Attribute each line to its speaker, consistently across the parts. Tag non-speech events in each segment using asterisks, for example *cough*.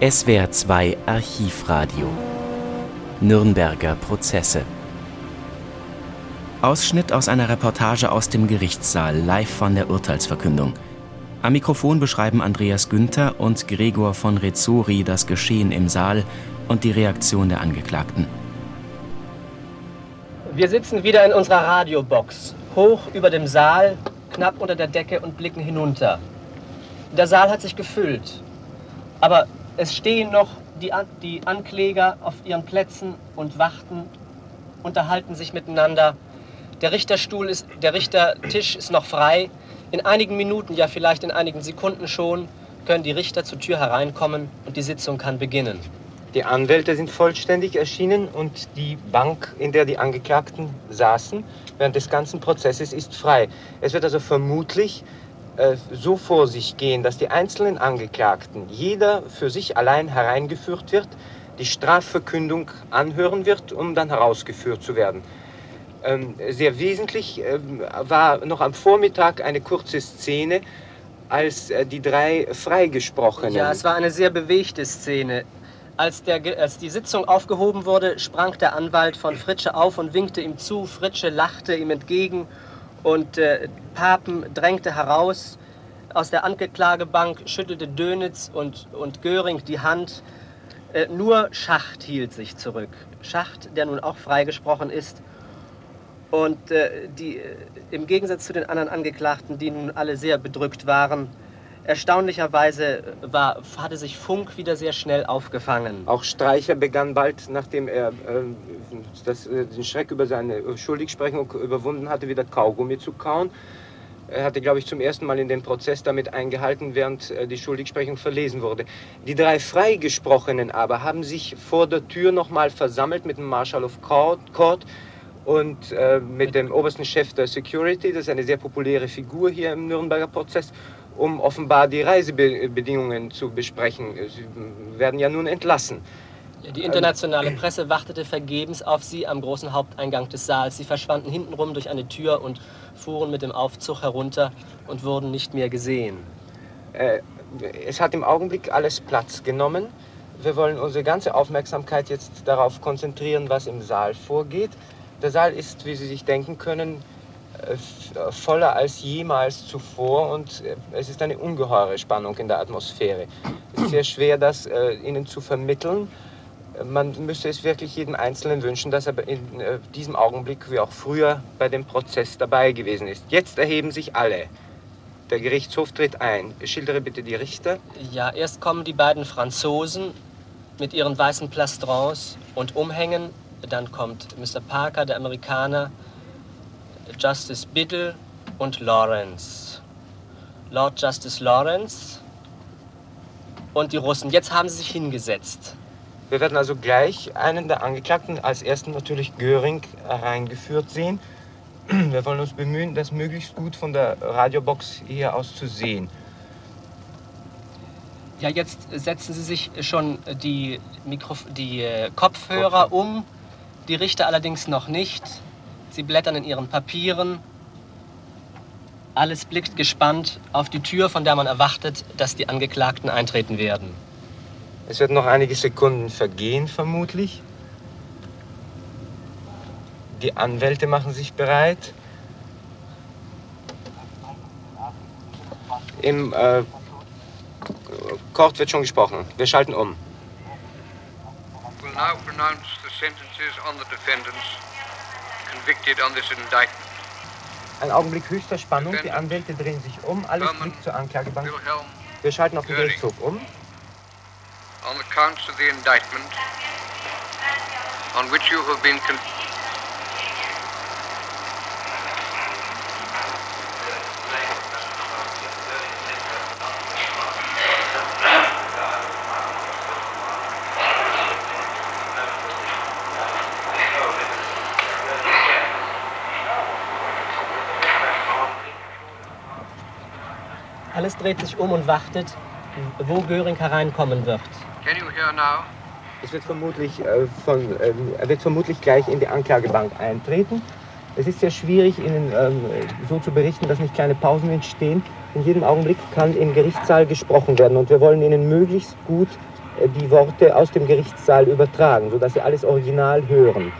Speaker 1: SWR 2 Archivradio Nürnberger Prozesse Ausschnitt aus einer Reportage aus dem Gerichtssaal live von der Urteilsverkündung. Am Mikrofon beschreiben Andreas Günther und Gregor von Rezzori das Geschehen im Saal und die Reaktion der Angeklagten.
Speaker 2: Wir sitzen wieder in unserer Radiobox, hoch über dem Saal, knapp unter der Decke und blicken hinunter. Der Saal hat sich gefüllt, aber es stehen noch die, die Ankläger auf ihren Plätzen und warten, unterhalten sich miteinander. Der Richterstuhl ist, der Richtertisch ist noch frei. In einigen Minuten, ja vielleicht in einigen Sekunden schon, können die Richter zur Tür hereinkommen und die Sitzung kann beginnen.
Speaker 3: Die Anwälte sind vollständig erschienen und die Bank, in der die Angeklagten saßen, während des ganzen Prozesses ist frei. Es wird also vermutlich so vor sich gehen, dass die einzelnen Angeklagten, jeder für sich allein hereingeführt wird, die Strafverkündung anhören wird, um dann herausgeführt zu werden. Ähm, sehr wesentlich ähm, war noch am Vormittag eine kurze Szene, als äh, die drei Freigesprochenen.
Speaker 2: Ja, es war eine sehr bewegte Szene. Als, der, als die Sitzung aufgehoben wurde, sprang der Anwalt von Fritsche auf und winkte ihm zu. Fritsche lachte ihm entgegen und äh, Papen drängte heraus. Aus der Angeklagebank schüttelte Dönitz und, und Göring die Hand. Äh, nur Schacht hielt sich zurück. Schacht, der nun auch freigesprochen ist. Und äh, die, äh, im Gegensatz zu den anderen Angeklagten, die nun alle sehr bedrückt waren, Erstaunlicherweise war, hatte sich Funk wieder sehr schnell aufgefangen.
Speaker 3: Auch Streicher begann bald, nachdem er äh, das, äh, den Schreck über seine Schuldigsprechung überwunden hatte, wieder Kaugummi zu kauen. Er hatte, glaube ich, zum ersten Mal in den Prozess damit eingehalten, während äh, die Schuldigsprechung verlesen wurde. Die drei Freigesprochenen aber haben sich vor der Tür nochmal versammelt mit dem Marshal of Court, Court und äh, mit dem obersten Chef der Security. Das ist eine sehr populäre Figur hier im Nürnberger Prozess um offenbar die Reisebedingungen zu besprechen. Sie werden ja nun entlassen.
Speaker 2: Die internationale Presse wartete vergebens auf sie am großen Haupteingang des Saals. Sie verschwanden hintenrum durch eine Tür und fuhren mit dem Aufzug herunter und wurden nicht mehr gesehen.
Speaker 3: Äh, es hat im Augenblick alles Platz genommen. Wir wollen unsere ganze Aufmerksamkeit jetzt darauf konzentrieren, was im Saal vorgeht. Der Saal ist, wie Sie sich denken können, voller als jemals zuvor und äh, es ist eine ungeheure Spannung in der Atmosphäre. Es ist sehr schwer, das äh, Ihnen zu vermitteln. Man müsste es wirklich jedem Einzelnen wünschen, dass er in diesem Augenblick wie auch früher bei dem Prozess dabei gewesen ist. Jetzt erheben sich alle. Der Gerichtshof tritt ein. Schildere bitte die Richter.
Speaker 2: Ja, erst kommen die beiden Franzosen mit ihren weißen Plastrons und Umhängen. Dann kommt Mr. Parker, der Amerikaner, Justice Biddle und Lawrence. Lord Justice Lawrence und die Russen. Jetzt haben sie sich hingesetzt.
Speaker 3: Wir werden also gleich einen der Angeklagten, als ersten natürlich Göring, hereingeführt sehen. *clears throat* Wir wollen uns bemühen, das möglichst gut von der Radiobox hier aus zu sehen.
Speaker 2: Ja, jetzt setzen Sie sich schon die, Mikrof die äh, Kopfhörer um, die Richter allerdings noch nicht. Sie blättern in ihren Papieren. Alles blickt gespannt auf die Tür, von der man erwartet, dass die Angeklagten eintreten werden.
Speaker 3: Es wird noch einige Sekunden vergehen, vermutlich. Die Anwälte machen sich bereit. Im äh, Court wird schon gesprochen. Wir schalten um. Will now pronounce the sentences on the defendants convicted on this indictment. Ein Augenblick höchster Spannung. Die Anwälte drehen sich um. Alles blickt zur Anklagebank. Wir schalten auf den Gerichtshof um. On the counts of the indictment, on which you have been convicted.
Speaker 2: Alles dreht sich um und wartet, wo Göring hereinkommen wird.
Speaker 3: Can you hear now? Es wird vermutlich, äh, von, äh, er wird vermutlich gleich in die Anklagebank eintreten. Es ist sehr schwierig, Ihnen ähm, so zu berichten, dass nicht kleine Pausen entstehen. In jedem Augenblick kann im Gerichtssaal gesprochen werden und wir wollen Ihnen möglichst gut äh, die Worte aus dem Gerichtssaal übertragen, sodass Sie alles original hören.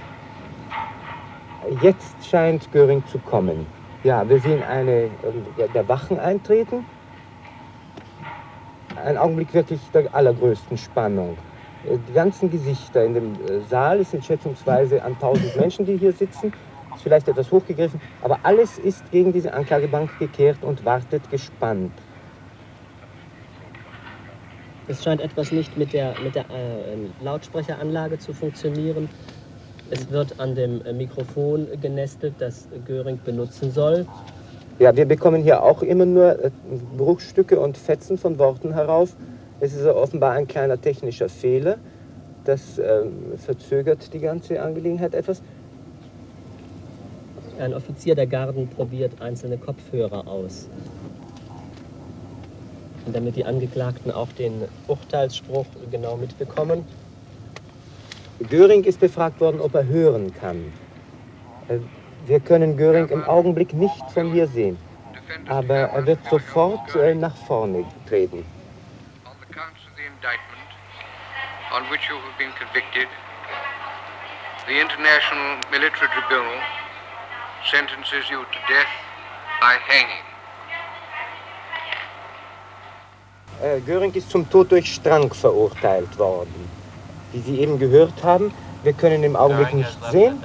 Speaker 3: Jetzt scheint Göring zu kommen. Ja, wir sehen eine äh, der Wachen eintreten. Ein Augenblick wirklich der allergrößten Spannung. Äh, die ganzen Gesichter in dem Saal, es sind schätzungsweise an 1000 Menschen, die hier sitzen, ist vielleicht etwas hochgegriffen, aber alles ist gegen diese Anklagebank gekehrt und wartet gespannt.
Speaker 2: Es scheint etwas nicht mit der, mit der äh, Lautsprecheranlage zu funktionieren. Es wird an dem äh, Mikrofon genestelt, das Göring benutzen soll.
Speaker 3: Ja, wir bekommen hier auch immer nur äh, Bruchstücke und Fetzen von Worten herauf. Es ist offenbar ein kleiner technischer Fehler. Das äh, verzögert die ganze Angelegenheit etwas.
Speaker 2: Ein Offizier der Garden probiert einzelne Kopfhörer aus. Und damit die Angeklagten auch den Urteilsspruch genau mitbekommen.
Speaker 3: Göring ist befragt worden, ob er hören kann. Wir können Göring im Augenblick nicht von hier sehen, aber er wird sofort nach vorne treten. On which you have been convicted, the International Military Tribunal sentences you to death by hanging. Äh, Göring ist zum Tod durch Strang verurteilt worden. Wie Sie eben gehört haben, wir können im Augenblick nicht sehen.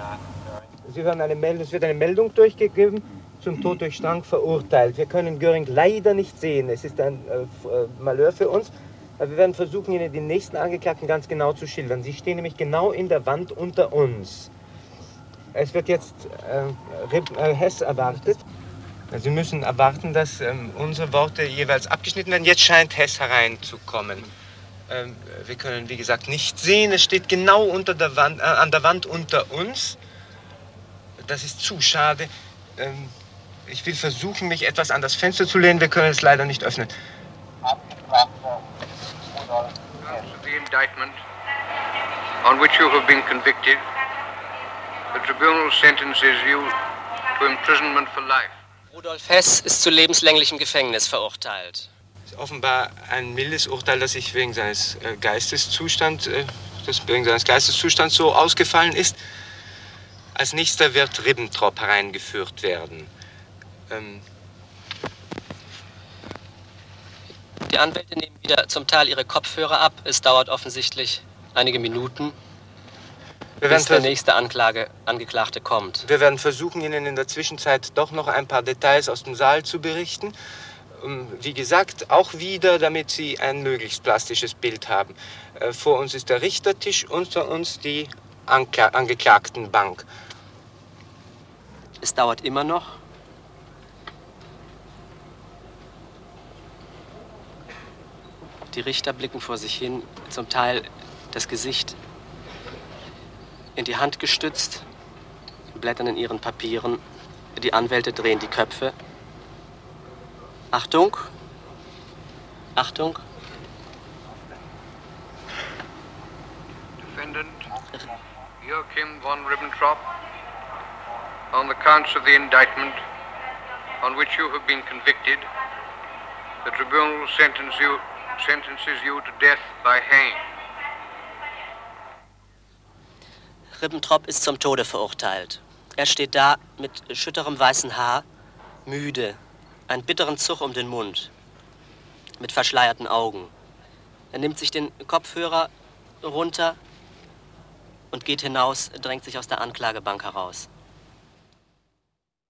Speaker 3: Sie hören eine Meldung, es wird eine Meldung durchgegeben, zum Tod durch Strang verurteilt. Wir können Göring leider nicht sehen. Es ist ein äh, äh Malheur für uns. Aber wir werden versuchen, Ihnen den nächsten Angeklagten ganz genau zu schildern. Sie stehen nämlich genau in der Wand unter uns. Es wird jetzt äh, äh, Hess erwartet. Sie müssen erwarten, dass ähm, unsere Worte jeweils abgeschnitten werden. Jetzt scheint Hess hereinzukommen. Ähm, wir können, wie gesagt, nicht sehen. Es steht genau unter der Wand, äh, an der Wand unter uns. Das ist zu schade. Ähm, ich will versuchen, mich etwas an das Fenster zu lehnen. Wir können es leider nicht öffnen. The indictment on which you have been convicted The tribunal sentences you to imprisonment for life.
Speaker 2: Rudolf Hess ist zu lebenslänglichem Gefängnis verurteilt.
Speaker 3: Das ist offenbar ein mildes Urteil, das sich wegen seines äh, Geisteszustands, äh, das wegen seines Geisteszustands so ausgefallen ist. Als nächster wird Ribbentrop hereingeführt werden. Ähm
Speaker 2: Die Anwälte nehmen wieder zum Teil ihre Kopfhörer ab. Es dauert offensichtlich einige Minuten bis der nächste Anklage, Angeklagte kommt.
Speaker 3: Wir werden versuchen, Ihnen in der Zwischenzeit doch noch ein paar Details aus dem Saal zu berichten. Ähm, wie gesagt, auch wieder, damit Sie ein möglichst plastisches Bild haben. Äh, vor uns ist der Richtertisch, unter uns die Ankla Angeklagtenbank.
Speaker 2: Es dauert immer noch. Die Richter blicken vor sich hin, zum Teil das Gesicht in die Hand gestützt, blättern in ihren Papieren. Die Anwälte drehen die Köpfe. Achtung! Achtung!
Speaker 4: Joachim von Ribbentrop, on the counts of the indictment on which you have been convicted, the tribunal sentence you, sentences you to death by hanging.
Speaker 2: Ribbentrop ist zum Tode verurteilt. Er steht da mit schütterem weißen Haar, müde, einen bitteren Zug um den Mund, mit verschleierten Augen. Er nimmt sich den Kopfhörer runter und geht hinaus, drängt sich aus der Anklagebank heraus.